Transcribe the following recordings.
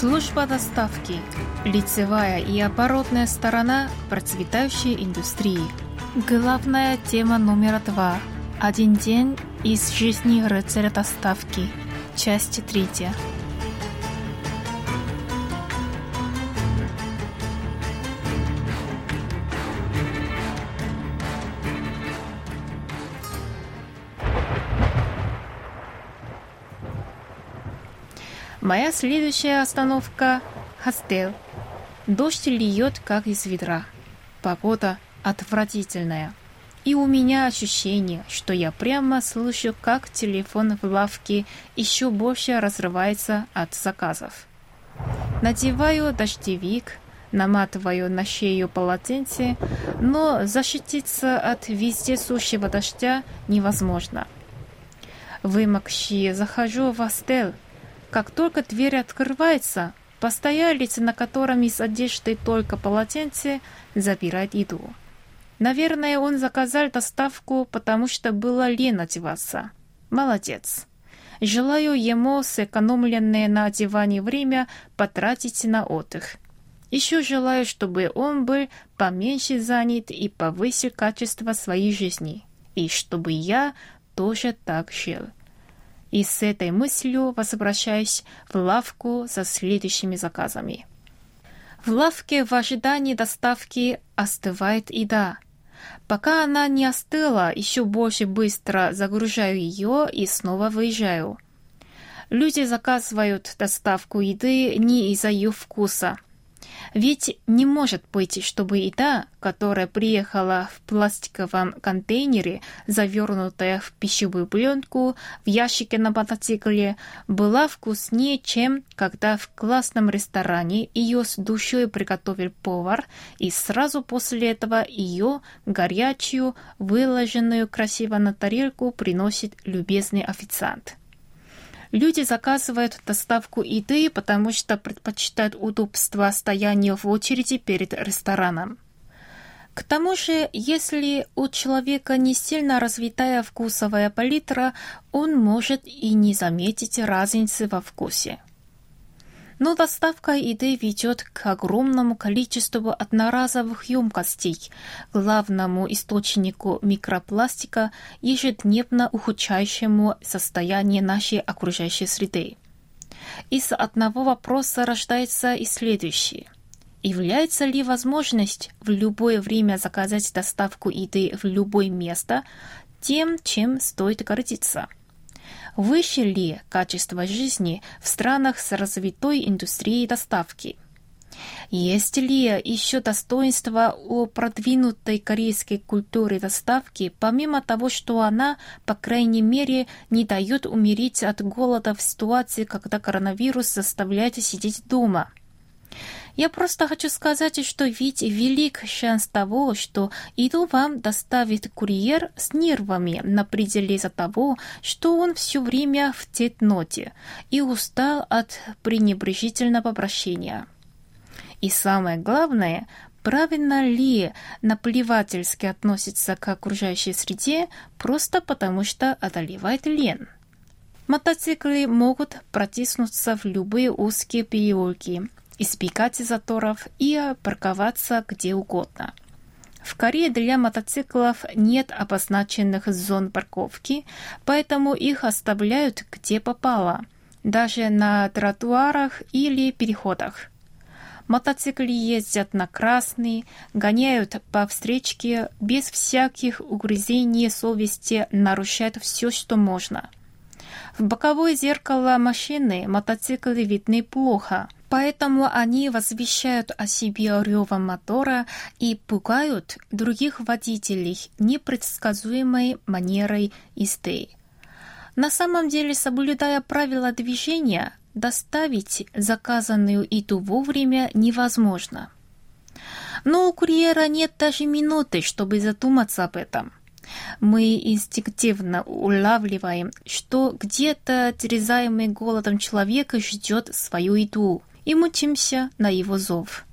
Служба доставки. Лицевая и оборотная сторона процветающей индустрии. Главная тема номер два. Один день из жизни рыцаря доставки. Часть третья. Моя следующая остановка – Хостел. Дождь льет, как из ведра. Погода отвратительная. И у меня ощущение, что я прямо слышу, как телефон в лавке еще больше разрывается от заказов. Надеваю дождевик, наматываю на шею полотенце, но защититься от вездесущего дождя невозможно. Вымокшие захожу в астель, как только дверь открывается, постоялец, на котором из одежды только полотенце, забирает еду. Наверное, он заказал доставку, потому что было лень одеваться. Молодец. Желаю ему сэкономленное на одевании время потратить на отдых. Еще желаю, чтобы он был поменьше занят и повысил качество своей жизни. И чтобы я тоже так жил и с этой мыслью возвращаюсь в лавку со следующими заказами. В лавке в ожидании доставки остывает еда. Пока она не остыла, еще больше быстро загружаю ее и снова выезжаю. Люди заказывают доставку еды не из-за ее вкуса – ведь не может быть, чтобы еда, которая приехала в пластиковом контейнере, завернутая в пищевую пленку, в ящике на мотоцикле, была вкуснее, чем когда в классном ресторане ее с душой приготовил повар, и сразу после этого ее, горячую, выложенную красиво на тарелку, приносит любезный официант. Люди заказывают доставку еды, потому что предпочитают удобство стояния в очереди перед рестораном. К тому же, если у человека не сильно развитая вкусовая палитра, он может и не заметить разницы во вкусе. Но доставка еды ведет к огромному количеству одноразовых емкостей, главному источнику микропластика, ежедневно ухудшающему состояние нашей окружающей среды. Из одного вопроса рождается и следующий. Является ли возможность в любое время заказать доставку еды в любое место тем, чем стоит гордиться? Выше ли качество жизни в странах с развитой индустрией доставки? Есть ли еще достоинства у продвинутой корейской культуры доставки, помимо того, что она, по крайней мере, не дает умереть от голода в ситуации, когда коронавирус заставляет сидеть дома? Я просто хочу сказать, что ведь велик шанс того, что еду вам доставит курьер с нервами на пределе из-за того, что он все время в тетноте и устал от пренебрежительного обращения. И самое главное, правильно ли наплевательски относится к окружающей среде просто потому, что одолевает лен. Мотоциклы могут протиснуться в любые узкие переулки, избегать заторов и парковаться где угодно. В Корее для мотоциклов нет обозначенных зон парковки, поэтому их оставляют где попало, даже на тротуарах или переходах. Мотоциклы ездят на красный, гоняют по встречке без всяких угрызений совести, нарушают все, что можно. В боковое зеркало машины мотоциклы видны плохо, поэтому они возвещают о себе ревом мотора и пугают других водителей непредсказуемой манерой езды. На самом деле, соблюдая правила движения, доставить заказанную еду вовремя невозможно. Но у курьера нет даже минуты, чтобы задуматься об этом. Мы инстинктивно улавливаем, что где-то терзаемый голодом человек ждет свою еду, и мучимся на его зов.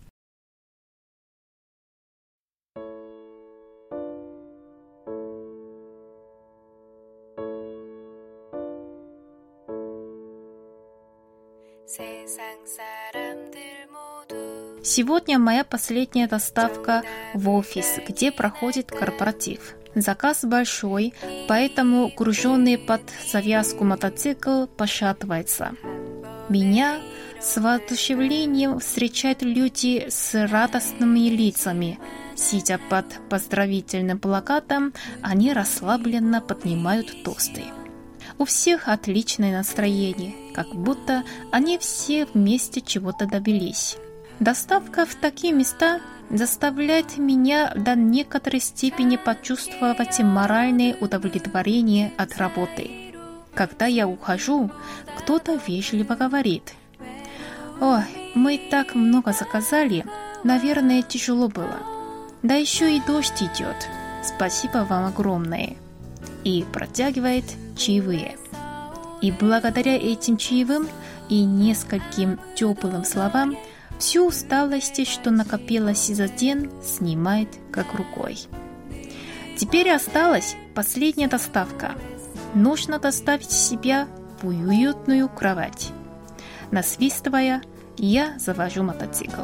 Сегодня моя последняя доставка в офис, где проходит корпоратив. Заказ большой, поэтому груженный под завязку мотоцикл пошатывается. Меня с воодушевлением встречают люди с радостными лицами. Сидя под поздравительным плакатом, они расслабленно поднимают тосты. У всех отличное настроение, как будто они все вместе чего-то добились. Доставка в такие места заставляет меня до некоторой степени почувствовать моральное удовлетворение от работы. Когда я ухожу, кто-то вежливо говорит. «Ой, мы так много заказали, наверное, тяжело было. Да еще и дождь идет. Спасибо вам огромное». И протягивает чаевые. И благодаря этим чаевым и нескольким теплым словам – Всю усталость, что накопилась за день, снимает как рукой. Теперь осталась последняя доставка. Нужно доставить себя в уютную кровать. Насвистывая, я завожу мотоцикл.